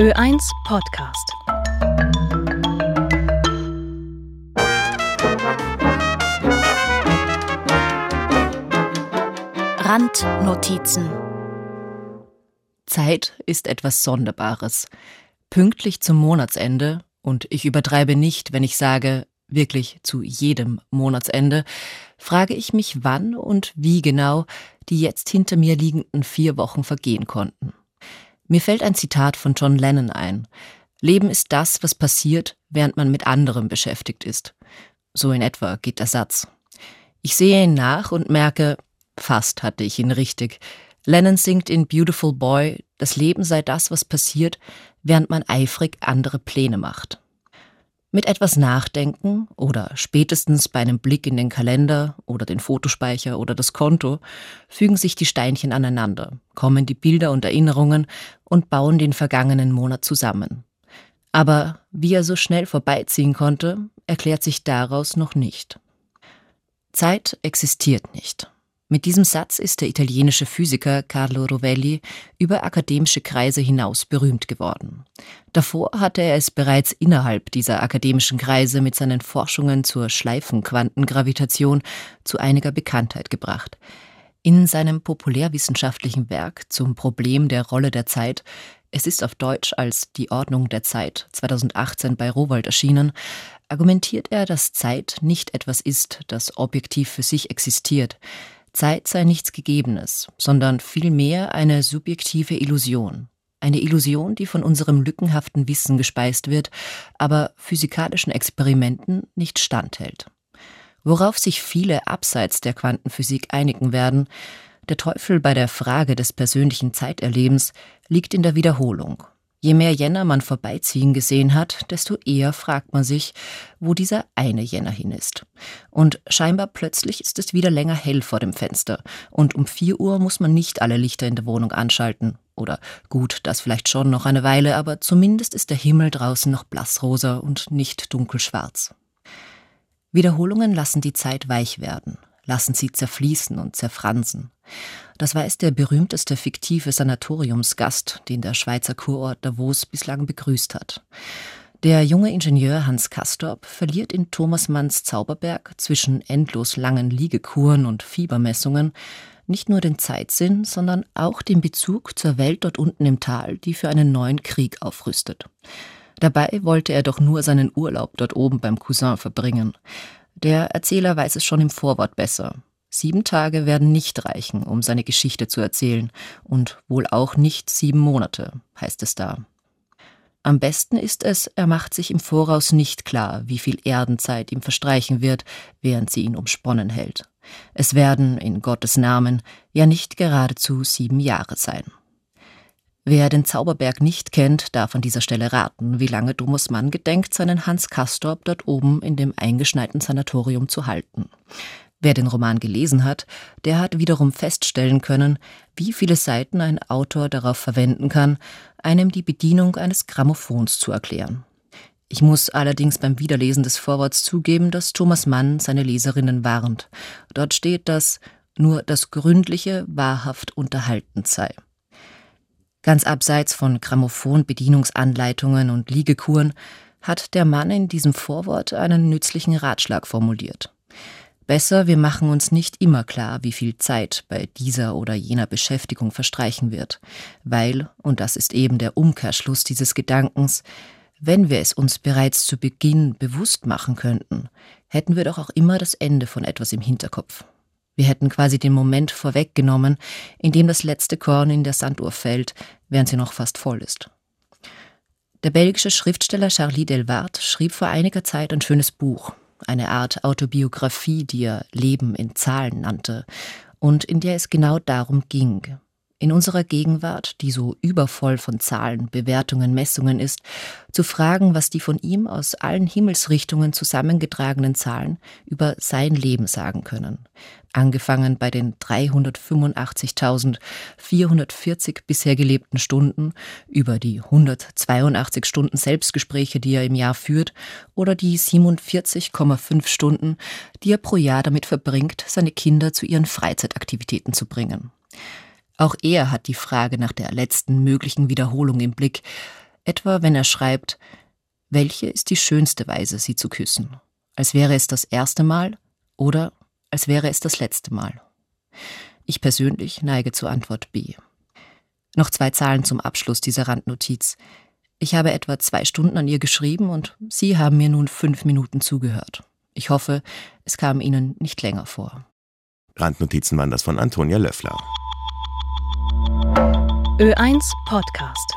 Ö1 Podcast. Randnotizen. Zeit ist etwas Sonderbares. Pünktlich zum Monatsende, und ich übertreibe nicht, wenn ich sage, wirklich zu jedem Monatsende, frage ich mich, wann und wie genau die jetzt hinter mir liegenden vier Wochen vergehen konnten. Mir fällt ein Zitat von John Lennon ein. Leben ist das, was passiert, während man mit anderem beschäftigt ist. So in etwa geht der Satz. Ich sehe ihn nach und merke, fast hatte ich ihn richtig. Lennon singt in Beautiful Boy, das Leben sei das, was passiert, während man eifrig andere Pläne macht. Mit etwas Nachdenken oder spätestens bei einem Blick in den Kalender oder den Fotospeicher oder das Konto fügen sich die Steinchen aneinander, kommen die Bilder und Erinnerungen und bauen den vergangenen Monat zusammen. Aber wie er so schnell vorbeiziehen konnte, erklärt sich daraus noch nicht. Zeit existiert nicht. Mit diesem Satz ist der italienische Physiker Carlo Rovelli über akademische Kreise hinaus berühmt geworden. Davor hatte er es bereits innerhalb dieser akademischen Kreise mit seinen Forschungen zur Schleifenquantengravitation zu einiger Bekanntheit gebracht. In seinem populärwissenschaftlichen Werk zum Problem der Rolle der Zeit es ist auf Deutsch als Die Ordnung der Zeit 2018 bei Rowold erschienen, argumentiert er, dass Zeit nicht etwas ist, das objektiv für sich existiert. Zeit sei nichts Gegebenes, sondern vielmehr eine subjektive Illusion. Eine Illusion, die von unserem lückenhaften Wissen gespeist wird, aber physikalischen Experimenten nicht standhält. Worauf sich viele abseits der Quantenphysik einigen werden, der Teufel bei der Frage des persönlichen Zeiterlebens liegt in der Wiederholung. Je mehr Jänner man vorbeiziehen gesehen hat, desto eher fragt man sich, wo dieser eine Jänner hin ist. Und scheinbar plötzlich ist es wieder länger hell vor dem Fenster. Und um vier Uhr muss man nicht alle Lichter in der Wohnung anschalten. Oder gut, das vielleicht schon noch eine Weile, aber zumindest ist der Himmel draußen noch blassrosa und nicht dunkelschwarz. Wiederholungen lassen die Zeit weich werden, lassen sie zerfließen und zerfransen. Das weiß der berühmteste fiktive Sanatoriumsgast, den der Schweizer Kurort Davos bislang begrüßt hat. Der junge Ingenieur Hans Kastorp verliert in Thomas Manns Zauberberg zwischen endlos langen Liegekuren und Fiebermessungen nicht nur den Zeitsinn, sondern auch den Bezug zur Welt dort unten im Tal, die für einen neuen Krieg aufrüstet. Dabei wollte er doch nur seinen Urlaub dort oben beim Cousin verbringen. Der Erzähler weiß es schon im Vorwort besser. Sieben Tage werden nicht reichen, um seine Geschichte zu erzählen, und wohl auch nicht sieben Monate, heißt es da. Am besten ist es, er macht sich im Voraus nicht klar, wie viel Erdenzeit ihm verstreichen wird, während sie ihn umsponnen hält. Es werden, in Gottes Namen, ja nicht geradezu sieben Jahre sein. Wer den Zauberberg nicht kennt, darf an dieser Stelle raten, wie lange Thomas Mann gedenkt, seinen Hans Kastorp dort oben in dem eingeschneiten Sanatorium zu halten. Wer den Roman gelesen hat, der hat wiederum feststellen können, wie viele Seiten ein Autor darauf verwenden kann, einem die Bedienung eines Grammophons zu erklären. Ich muss allerdings beim Wiederlesen des Vorworts zugeben, dass Thomas Mann seine Leserinnen warnt. Dort steht, dass nur das Gründliche wahrhaft unterhaltend sei. Ganz abseits von Grammophon-Bedienungsanleitungen und Liegekuren hat der Mann in diesem Vorwort einen nützlichen Ratschlag formuliert. Besser, wir machen uns nicht immer klar, wie viel Zeit bei dieser oder jener Beschäftigung verstreichen wird, weil, und das ist eben der Umkehrschluss dieses Gedankens, wenn wir es uns bereits zu Beginn bewusst machen könnten, hätten wir doch auch immer das Ende von etwas im Hinterkopf. Wir hätten quasi den Moment vorweggenommen, in dem das letzte Korn in der Sanduhr fällt, während sie noch fast voll ist. Der belgische Schriftsteller Charlie Delvart schrieb vor einiger Zeit ein schönes Buch, eine Art Autobiografie, die er Leben in Zahlen nannte, und in der es genau darum ging. In unserer Gegenwart, die so übervoll von Zahlen, Bewertungen, Messungen ist, zu fragen, was die von ihm aus allen Himmelsrichtungen zusammengetragenen Zahlen über sein Leben sagen können, angefangen bei den 385.440 bisher gelebten Stunden, über die 182 Stunden Selbstgespräche, die er im Jahr führt, oder die 47,5 Stunden, die er pro Jahr damit verbringt, seine Kinder zu ihren Freizeitaktivitäten zu bringen. Auch er hat die Frage nach der letzten möglichen Wiederholung im Blick. Etwa wenn er schreibt, welche ist die schönste Weise, sie zu küssen? Als wäre es das erste Mal oder als wäre es das letzte Mal? Ich persönlich neige zur Antwort B. Noch zwei Zahlen zum Abschluss dieser Randnotiz. Ich habe etwa zwei Stunden an ihr geschrieben und Sie haben mir nun fünf Minuten zugehört. Ich hoffe, es kam Ihnen nicht länger vor. Randnotizen waren das von Antonia Löffler. Ö1 Podcast.